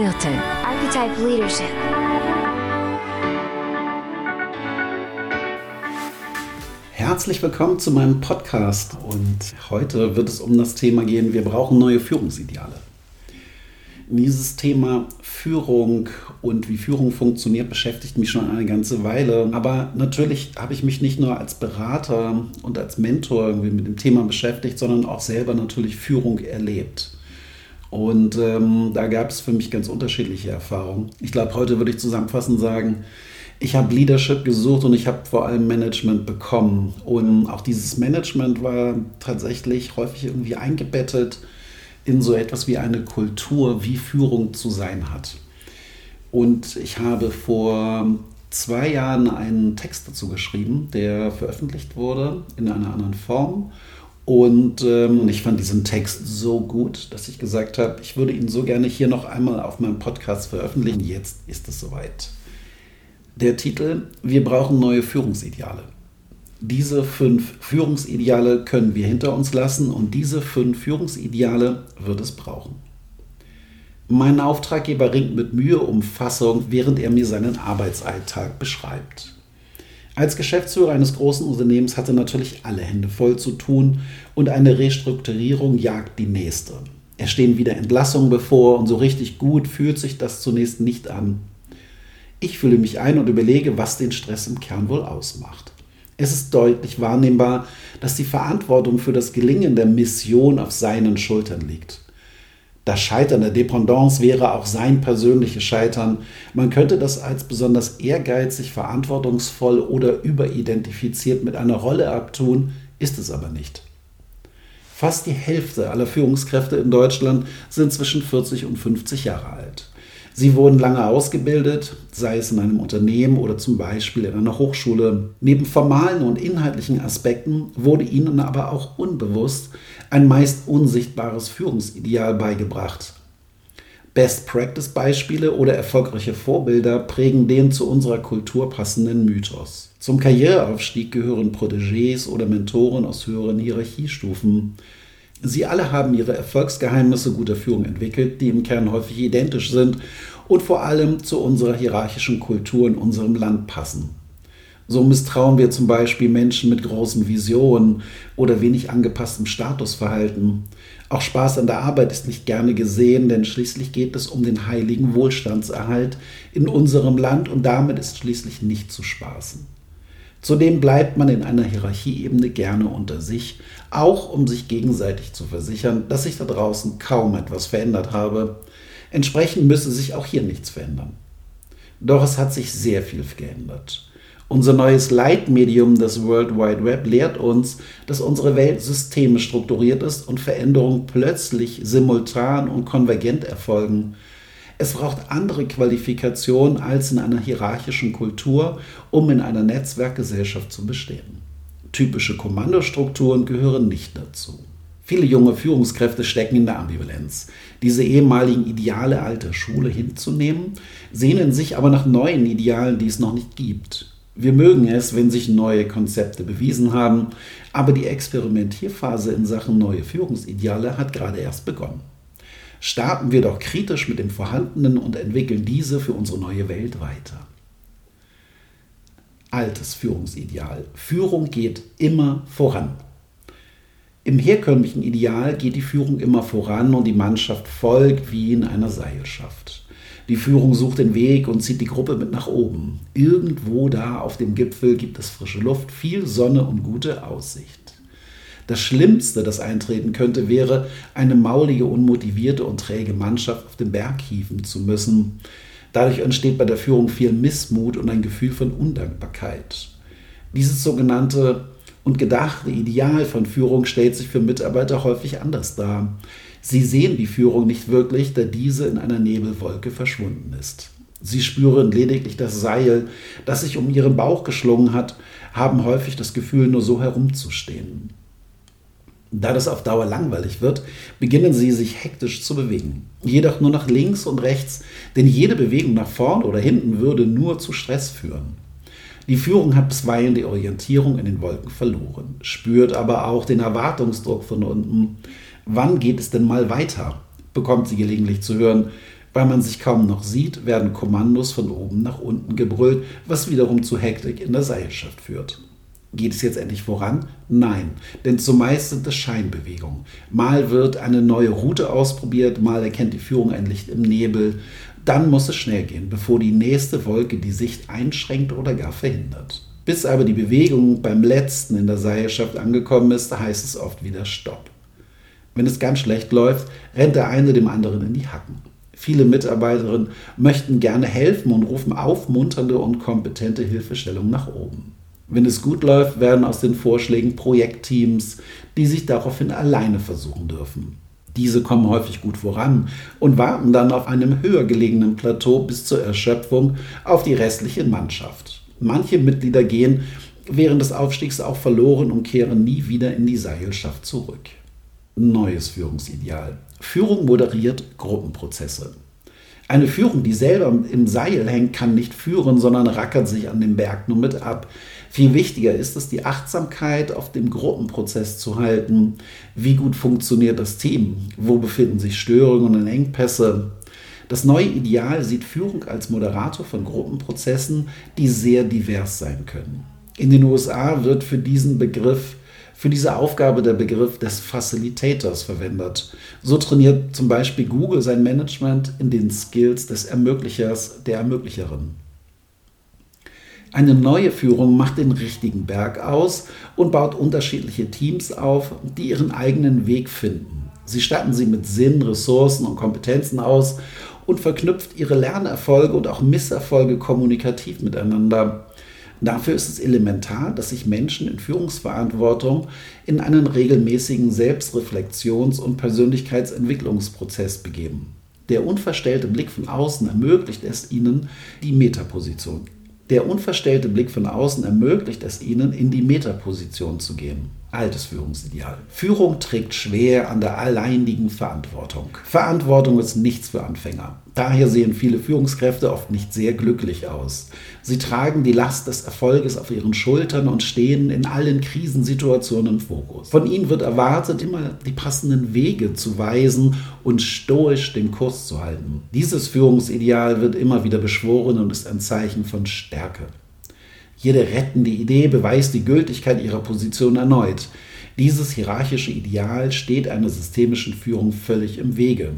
Birte. Archetype Leadership. Herzlich willkommen zu meinem Podcast und heute wird es um das Thema gehen, wir brauchen neue Führungsideale. Dieses Thema Führung und wie Führung funktioniert beschäftigt mich schon eine ganze Weile. Aber natürlich habe ich mich nicht nur als Berater und als Mentor irgendwie mit dem Thema beschäftigt, sondern auch selber natürlich Führung erlebt. Und ähm, da gab es für mich ganz unterschiedliche Erfahrungen. Ich glaube, heute würde ich zusammenfassend sagen, ich habe Leadership gesucht und ich habe vor allem Management bekommen. Und auch dieses Management war tatsächlich häufig irgendwie eingebettet in so etwas wie eine Kultur, wie Führung zu sein hat. Und ich habe vor zwei Jahren einen Text dazu geschrieben, der veröffentlicht wurde in einer anderen Form. Und ähm, ich fand diesen Text so gut, dass ich gesagt habe, ich würde ihn so gerne hier noch einmal auf meinem Podcast veröffentlichen. Jetzt ist es soweit. Der Titel, wir brauchen neue Führungsideale. Diese fünf Führungsideale können wir hinter uns lassen und diese fünf Führungsideale wird es brauchen. Mein Auftraggeber ringt mit Mühe um Fassung, während er mir seinen Arbeitsalltag beschreibt. Als Geschäftsführer eines großen Unternehmens hatte natürlich alle Hände voll zu tun und eine Restrukturierung jagt die nächste. Es stehen wieder Entlassungen bevor und so richtig gut fühlt sich das zunächst nicht an. Ich fühle mich ein und überlege, was den Stress im Kern wohl ausmacht. Es ist deutlich wahrnehmbar, dass die Verantwortung für das Gelingen der Mission auf seinen Schultern liegt. Das Scheitern der Dependance wäre auch sein persönliches Scheitern. Man könnte das als besonders ehrgeizig, verantwortungsvoll oder überidentifiziert mit einer Rolle abtun, ist es aber nicht. Fast die Hälfte aller Führungskräfte in Deutschland sind zwischen 40 und 50 Jahre alt. Sie wurden lange ausgebildet, sei es in einem Unternehmen oder zum Beispiel in einer Hochschule. Neben formalen und inhaltlichen Aspekten wurde ihnen aber auch unbewusst ein meist unsichtbares Führungsideal beigebracht. Best-Practice-Beispiele oder erfolgreiche Vorbilder prägen den zu unserer Kultur passenden Mythos. Zum Karriereaufstieg gehören Protégés oder Mentoren aus höheren Hierarchiestufen. Sie alle haben ihre Erfolgsgeheimnisse guter Führung entwickelt, die im Kern häufig identisch sind und vor allem zu unserer hierarchischen Kultur in unserem Land passen. So misstrauen wir zum Beispiel Menschen mit großen Visionen oder wenig angepasstem Statusverhalten. Auch Spaß an der Arbeit ist nicht gerne gesehen, denn schließlich geht es um den heiligen Wohlstandserhalt in unserem Land und damit ist schließlich nicht zu spaßen. Zudem bleibt man in einer Hierarchieebene gerne unter sich, auch um sich gegenseitig zu versichern, dass sich da draußen kaum etwas verändert habe. Entsprechend müsse sich auch hier nichts verändern. Doch es hat sich sehr viel geändert. Unser neues Leitmedium, das World Wide Web, lehrt uns, dass unsere Welt systemisch strukturiert ist und Veränderungen plötzlich, simultan und konvergent erfolgen. Es braucht andere Qualifikationen als in einer hierarchischen Kultur, um in einer Netzwerkgesellschaft zu bestehen. Typische Kommandostrukturen gehören nicht dazu. Viele junge Führungskräfte stecken in der Ambivalenz. Diese ehemaligen Ideale alter Schule hinzunehmen, sehnen sich aber nach neuen Idealen, die es noch nicht gibt. Wir mögen es, wenn sich neue Konzepte bewiesen haben, aber die Experimentierphase in Sachen neue Führungsideale hat gerade erst begonnen. Starten wir doch kritisch mit dem Vorhandenen und entwickeln diese für unsere neue Welt weiter. Altes Führungsideal. Führung geht immer voran. Im herkömmlichen Ideal geht die Führung immer voran und die Mannschaft folgt wie in einer Seilschaft. Die Führung sucht den Weg und zieht die Gruppe mit nach oben. Irgendwo da auf dem Gipfel gibt es frische Luft, viel Sonne und gute Aussicht. Das Schlimmste, das eintreten könnte, wäre, eine maulige, unmotivierte und träge Mannschaft auf den Berg hieven zu müssen. Dadurch entsteht bei der Führung viel Missmut und ein Gefühl von Undankbarkeit. Dieses sogenannte und gedachte Ideal von Führung stellt sich für Mitarbeiter häufig anders dar. Sie sehen die Führung nicht wirklich, da diese in einer Nebelwolke verschwunden ist. Sie spüren lediglich das Seil, das sich um ihren Bauch geschlungen hat, haben häufig das Gefühl, nur so herumzustehen. Da das auf Dauer langweilig wird, beginnen sie sich hektisch zu bewegen. Jedoch nur nach links und rechts, denn jede Bewegung nach vorn oder hinten würde nur zu Stress führen. Die Führung hat bisweilen die Orientierung in den Wolken verloren, spürt aber auch den Erwartungsdruck von unten. Wann geht es denn mal weiter? bekommt sie gelegentlich zu hören. Weil man sich kaum noch sieht, werden Kommandos von oben nach unten gebrüllt, was wiederum zu Hektik in der Seilschaft führt. Geht es jetzt endlich voran? Nein, denn zumeist sind es Scheinbewegungen. Mal wird eine neue Route ausprobiert, mal erkennt die Führung ein Licht im Nebel. Dann muss es schnell gehen, bevor die nächste Wolke die Sicht einschränkt oder gar verhindert. Bis aber die Bewegung beim letzten in der Seilschaft angekommen ist, heißt es oft wieder Stopp. Wenn es ganz schlecht läuft, rennt der eine dem anderen in die Hacken. Viele Mitarbeiterinnen möchten gerne helfen und rufen aufmunternde und kompetente Hilfestellung nach oben. Wenn es gut läuft, werden aus den Vorschlägen Projektteams, die sich daraufhin alleine versuchen dürfen. Diese kommen häufig gut voran und warten dann auf einem höher gelegenen Plateau bis zur Erschöpfung auf die restliche Mannschaft. Manche Mitglieder gehen während des Aufstiegs auch verloren und kehren nie wieder in die Seilschaft zurück. Neues Führungsideal. Führung moderiert Gruppenprozesse. Eine Führung, die selber im Seil hängt, kann nicht führen, sondern rackert sich an dem Berg nur mit ab. Viel wichtiger ist es, die Achtsamkeit auf dem Gruppenprozess zu halten. Wie gut funktioniert das Team? Wo befinden sich Störungen und Engpässe? Das neue Ideal sieht Führung als Moderator von Gruppenprozessen, die sehr divers sein können. In den USA wird für diesen Begriff für diese Aufgabe der Begriff des Facilitators verwendet. So trainiert zum Beispiel Google sein Management in den Skills des Ermöglichers, der Ermöglicherin. Eine neue Führung macht den richtigen Berg aus und baut unterschiedliche Teams auf, die ihren eigenen Weg finden. Sie statten sie mit Sinn, Ressourcen und Kompetenzen aus und verknüpft ihre Lernerfolge und auch Misserfolge kommunikativ miteinander. Dafür ist es elementar, dass sich Menschen in Führungsverantwortung in einen regelmäßigen Selbstreflexions- und Persönlichkeitsentwicklungsprozess begeben. Der unverstellte Blick von außen ermöglicht es ihnen, die Metaposition. Der unverstellte Blick von außen ermöglicht es ihnen, in die Metaposition zu gehen altes Führungsideal. Führung trägt schwer an der alleinigen Verantwortung. Verantwortung ist nichts für Anfänger. Daher sehen viele Führungskräfte oft nicht sehr glücklich aus. Sie tragen die Last des Erfolges auf ihren Schultern und stehen in allen Krisensituationen im Fokus. Von ihnen wird erwartet, immer die passenden Wege zu weisen und stoisch den Kurs zu halten. Dieses Führungsideal wird immer wieder beschworen und ist ein Zeichen von Stärke. Jede rettende Idee beweist die Gültigkeit ihrer Position erneut. Dieses hierarchische Ideal steht einer systemischen Führung völlig im Wege.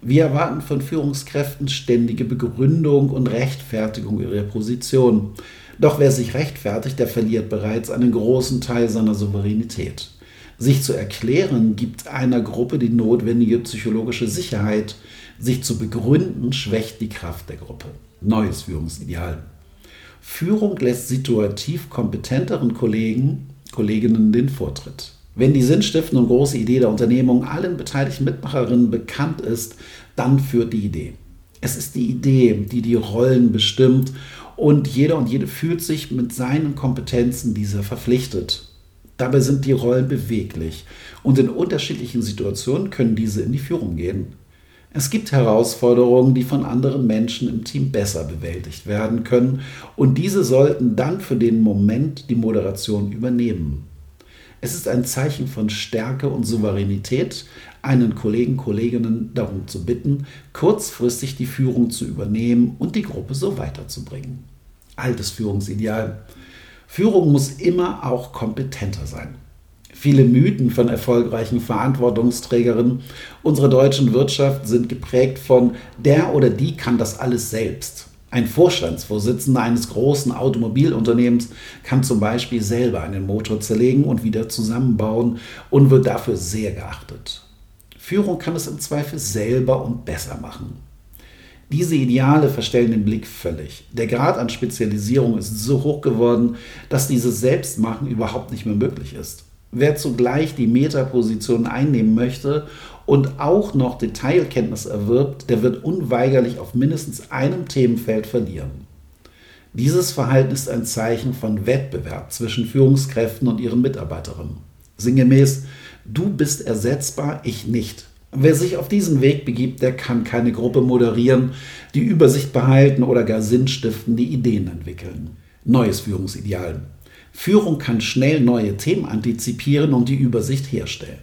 Wir erwarten von Führungskräften ständige Begründung und Rechtfertigung ihrer Position. Doch wer sich rechtfertigt, der verliert bereits einen großen Teil seiner Souveränität. Sich zu erklären gibt einer Gruppe die notwendige psychologische Sicherheit. Sich zu begründen schwächt die Kraft der Gruppe. Neues Führungsideal. Führung lässt situativ kompetenteren Kollegen, Kolleginnen den Vortritt. Wenn die sinnstiftende und große Idee der Unternehmung allen beteiligten Mitmacherinnen bekannt ist, dann führt die Idee. Es ist die Idee, die die Rollen bestimmt und jeder und jede fühlt sich mit seinen Kompetenzen dieser verpflichtet. Dabei sind die Rollen beweglich und in unterschiedlichen Situationen können diese in die Führung gehen. Es gibt Herausforderungen, die von anderen Menschen im Team besser bewältigt werden können und diese sollten dann für den Moment die Moderation übernehmen. Es ist ein Zeichen von Stärke und Souveränität, einen Kollegen, Kolleginnen darum zu bitten, kurzfristig die Führung zu übernehmen und die Gruppe so weiterzubringen. Altes Führungsideal. Führung muss immer auch kompetenter sein viele Mythen von erfolgreichen Verantwortungsträgerinnen unserer deutschen Wirtschaft sind geprägt von der oder die kann das alles selbst. Ein Vorstandsvorsitzender eines großen Automobilunternehmens kann zum Beispiel selber einen Motor zerlegen und wieder zusammenbauen und wird dafür sehr geachtet. Führung kann es im Zweifel selber und besser machen. Diese Ideale verstellen den Blick völlig. Der Grad an Spezialisierung ist so hoch geworden, dass dieses Selbstmachen überhaupt nicht mehr möglich ist. Wer zugleich die Metaposition einnehmen möchte und auch noch Detailkenntnis erwirbt, der wird unweigerlich auf mindestens einem Themenfeld verlieren. Dieses Verhalten ist ein Zeichen von Wettbewerb zwischen Führungskräften und ihren Mitarbeiterinnen. Sinngemäß, du bist ersetzbar, ich nicht. Wer sich auf diesen Weg begibt, der kann keine Gruppe moderieren, die Übersicht behalten oder gar sinnstiftende Ideen entwickeln. Neues Führungsideal. Führung kann schnell neue Themen antizipieren und die Übersicht herstellen.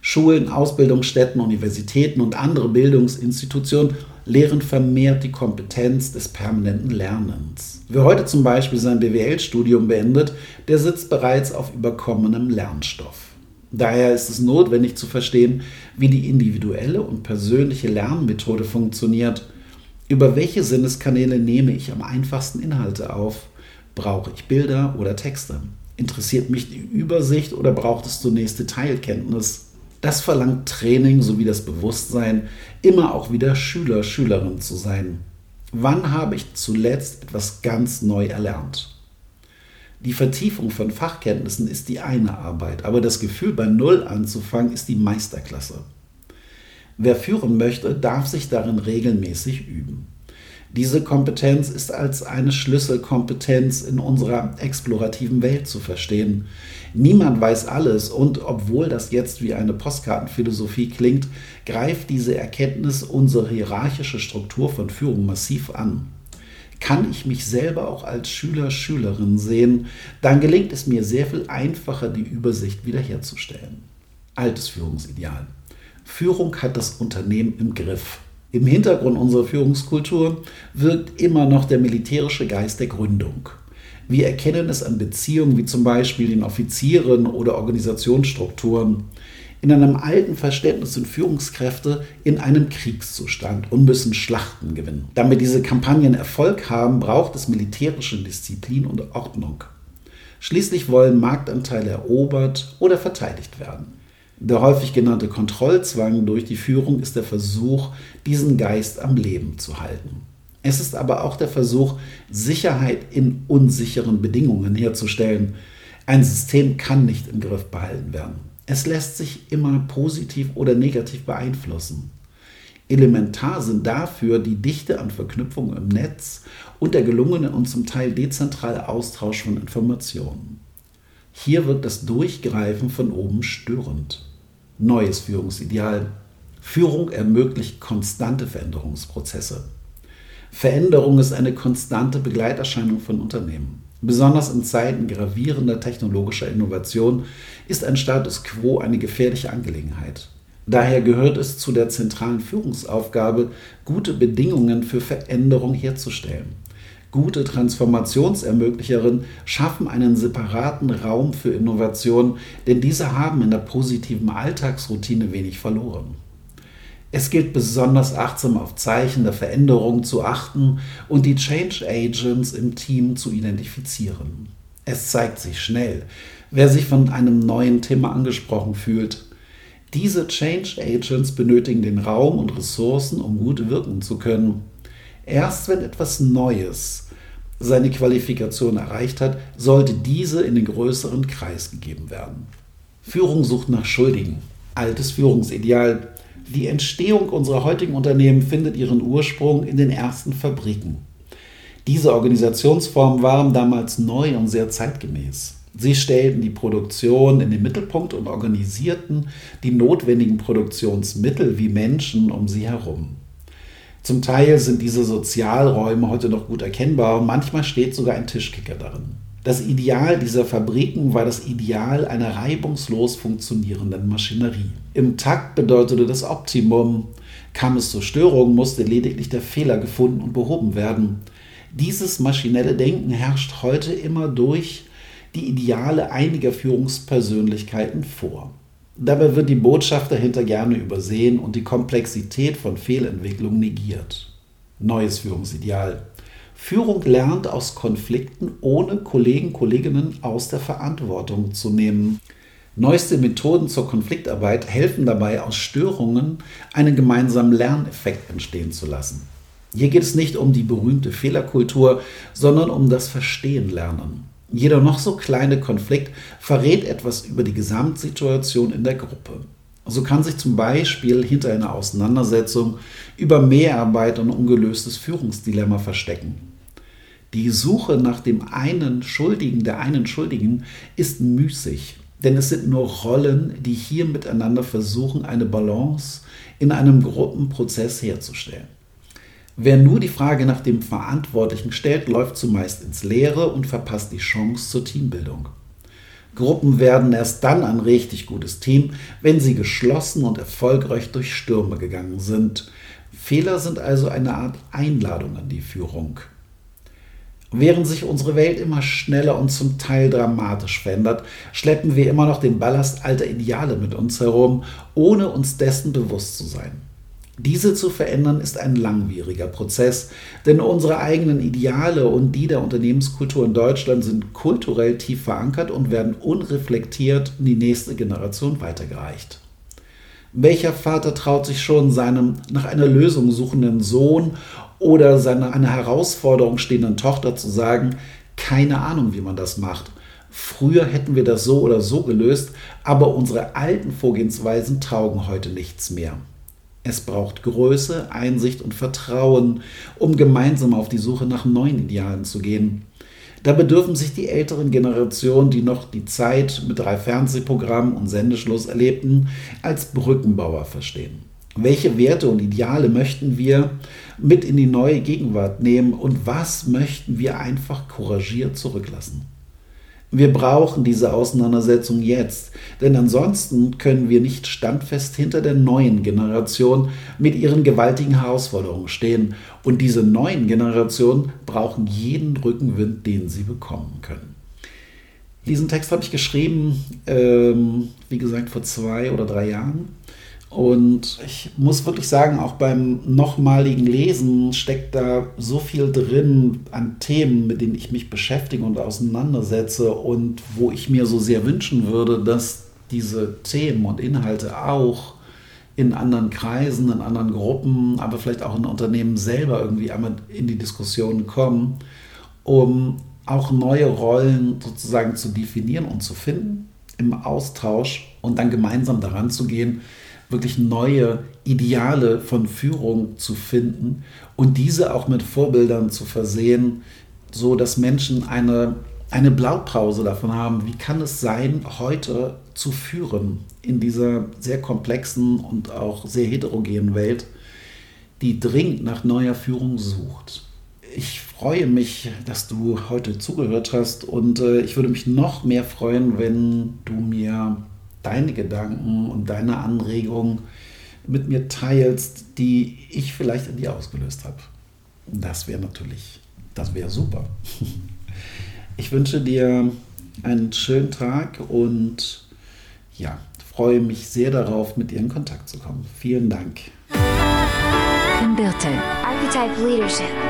Schulen, Ausbildungsstätten, Universitäten und andere Bildungsinstitutionen lehren vermehrt die Kompetenz des permanenten Lernens. Wer heute zum Beispiel sein BWL-Studium beendet, der sitzt bereits auf überkommenem Lernstoff. Daher ist es notwendig zu verstehen, wie die individuelle und persönliche Lernmethode funktioniert. Über welche Sinneskanäle nehme ich am einfachsten Inhalte auf? Brauche ich Bilder oder Texte? Interessiert mich die Übersicht oder braucht es zunächst Detailkenntnis? Das verlangt Training sowie das Bewusstsein, immer auch wieder Schüler, Schülerin zu sein. Wann habe ich zuletzt etwas ganz neu erlernt? Die Vertiefung von Fachkenntnissen ist die eine Arbeit, aber das Gefühl, bei Null anzufangen, ist die Meisterklasse. Wer führen möchte, darf sich darin regelmäßig üben. Diese Kompetenz ist als eine Schlüsselkompetenz in unserer explorativen Welt zu verstehen. Niemand weiß alles und obwohl das jetzt wie eine Postkartenphilosophie klingt, greift diese Erkenntnis unsere hierarchische Struktur von Führung massiv an. Kann ich mich selber auch als Schüler, Schülerin sehen, dann gelingt es mir sehr viel einfacher, die Übersicht wiederherzustellen. Altes Führungsideal. Führung hat das Unternehmen im Griff. Im Hintergrund unserer Führungskultur wirkt immer noch der militärische Geist der Gründung. Wir erkennen es an Beziehungen wie zum Beispiel den Offizieren oder Organisationsstrukturen. In einem alten Verständnis sind Führungskräfte in einem Kriegszustand und müssen Schlachten gewinnen. Damit diese Kampagnen Erfolg haben, braucht es militärische Disziplin und Ordnung. Schließlich wollen Marktanteile erobert oder verteidigt werden. Der häufig genannte Kontrollzwang durch die Führung ist der Versuch, diesen Geist am Leben zu halten. Es ist aber auch der Versuch, Sicherheit in unsicheren Bedingungen herzustellen. Ein System kann nicht im Griff behalten werden. Es lässt sich immer positiv oder negativ beeinflussen. Elementar sind dafür die Dichte an Verknüpfungen im Netz und der gelungene und zum Teil dezentrale Austausch von Informationen. Hier wirkt das Durchgreifen von oben störend neues Führungsideal. Führung ermöglicht konstante Veränderungsprozesse. Veränderung ist eine konstante Begleiterscheinung von Unternehmen. Besonders in Zeiten gravierender technologischer Innovation ist ein Status quo eine gefährliche Angelegenheit. Daher gehört es zu der zentralen Führungsaufgabe, gute Bedingungen für Veränderung herzustellen. Gute Transformationsermöglicherinnen schaffen einen separaten Raum für Innovation, denn diese haben in der positiven Alltagsroutine wenig verloren. Es gilt besonders achtsam auf Zeichen der Veränderung zu achten und die Change Agents im Team zu identifizieren. Es zeigt sich schnell, wer sich von einem neuen Thema angesprochen fühlt. Diese Change Agents benötigen den Raum und Ressourcen, um gut wirken zu können. Erst wenn etwas Neues, seine Qualifikation erreicht hat, sollte diese in den größeren Kreis gegeben werden. Führung sucht nach Schuldigen. Altes Führungsideal. Die Entstehung unserer heutigen Unternehmen findet ihren Ursprung in den ersten Fabriken. Diese Organisationsformen waren damals neu und sehr zeitgemäß. Sie stellten die Produktion in den Mittelpunkt und organisierten die notwendigen Produktionsmittel wie Menschen um sie herum. Zum Teil sind diese Sozialräume heute noch gut erkennbar und manchmal steht sogar ein Tischkicker darin. Das Ideal dieser Fabriken war das Ideal einer reibungslos funktionierenden Maschinerie. Im Takt bedeutete das Optimum. Kam es zur Störung, musste lediglich der Fehler gefunden und behoben werden. Dieses maschinelle Denken herrscht heute immer durch die Ideale einiger Führungspersönlichkeiten vor. Dabei wird die Botschaft dahinter gerne übersehen und die Komplexität von Fehlentwicklung negiert. Neues Führungsideal. Führung lernt aus Konflikten, ohne Kollegen, Kolleginnen aus der Verantwortung zu nehmen. Neueste Methoden zur Konfliktarbeit helfen dabei, aus Störungen einen gemeinsamen Lerneffekt entstehen zu lassen. Hier geht es nicht um die berühmte Fehlerkultur, sondern um das Verstehen lernen. Jeder noch so kleine Konflikt verrät etwas über die Gesamtsituation in der Gruppe. So kann sich zum Beispiel hinter einer Auseinandersetzung über Mehrarbeit und ungelöstes Führungsdilemma verstecken. Die Suche nach dem einen Schuldigen, der einen Schuldigen, ist müßig, denn es sind nur Rollen, die hier miteinander versuchen, eine Balance in einem Gruppenprozess herzustellen. Wer nur die Frage nach dem Verantwortlichen stellt, läuft zumeist ins Leere und verpasst die Chance zur Teambildung. Gruppen werden erst dann ein richtig gutes Team, wenn sie geschlossen und erfolgreich durch Stürme gegangen sind. Fehler sind also eine Art Einladung an die Führung. Während sich unsere Welt immer schneller und zum Teil dramatisch verändert, schleppen wir immer noch den Ballast alter Ideale mit uns herum, ohne uns dessen bewusst zu sein. Diese zu verändern ist ein langwieriger Prozess, denn unsere eigenen Ideale und die der Unternehmenskultur in Deutschland sind kulturell tief verankert und werden unreflektiert in die nächste Generation weitergereicht. Welcher Vater traut sich schon seinem nach einer Lösung suchenden Sohn oder seiner einer Herausforderung stehenden Tochter zu sagen, keine Ahnung, wie man das macht. Früher hätten wir das so oder so gelöst, aber unsere alten Vorgehensweisen taugen heute nichts mehr. Es braucht Größe, Einsicht und Vertrauen, um gemeinsam auf die Suche nach neuen Idealen zu gehen. Da bedürfen sich die älteren Generationen, die noch die Zeit mit drei Fernsehprogrammen und Sendeschluss erlebten, als Brückenbauer verstehen. Welche Werte und Ideale möchten wir mit in die neue Gegenwart nehmen und was möchten wir einfach couragiert zurücklassen? Wir brauchen diese Auseinandersetzung jetzt, denn ansonsten können wir nicht standfest hinter der neuen Generation mit ihren gewaltigen Herausforderungen stehen. Und diese neuen Generationen brauchen jeden Rückenwind, den sie bekommen können. Diesen Text habe ich geschrieben, ähm, wie gesagt, vor zwei oder drei Jahren. Und ich muss wirklich sagen, auch beim nochmaligen Lesen steckt da so viel drin an Themen, mit denen ich mich beschäftige und auseinandersetze und wo ich mir so sehr wünschen würde, dass diese Themen und Inhalte auch in anderen Kreisen, in anderen Gruppen, aber vielleicht auch in Unternehmen selber irgendwie einmal in die Diskussion kommen, um auch neue Rollen sozusagen zu definieren und zu finden im Austausch und dann gemeinsam daran zu gehen, wirklich neue Ideale von Führung zu finden und diese auch mit Vorbildern zu versehen, so dass Menschen eine, eine Blaupause davon haben, wie kann es sein, heute zu führen in dieser sehr komplexen und auch sehr heterogenen Welt, die dringend nach neuer Führung sucht. Ich freue mich, dass du heute zugehört hast und äh, ich würde mich noch mehr freuen, wenn du mir deine Gedanken und deine Anregungen mit mir teilst, die ich vielleicht in dir ausgelöst habe. Das wäre natürlich, das wäre super. Ich wünsche dir einen schönen Tag und ja, freue mich sehr darauf, mit dir in Kontakt zu kommen. Vielen Dank. Converto, Archetype Leadership.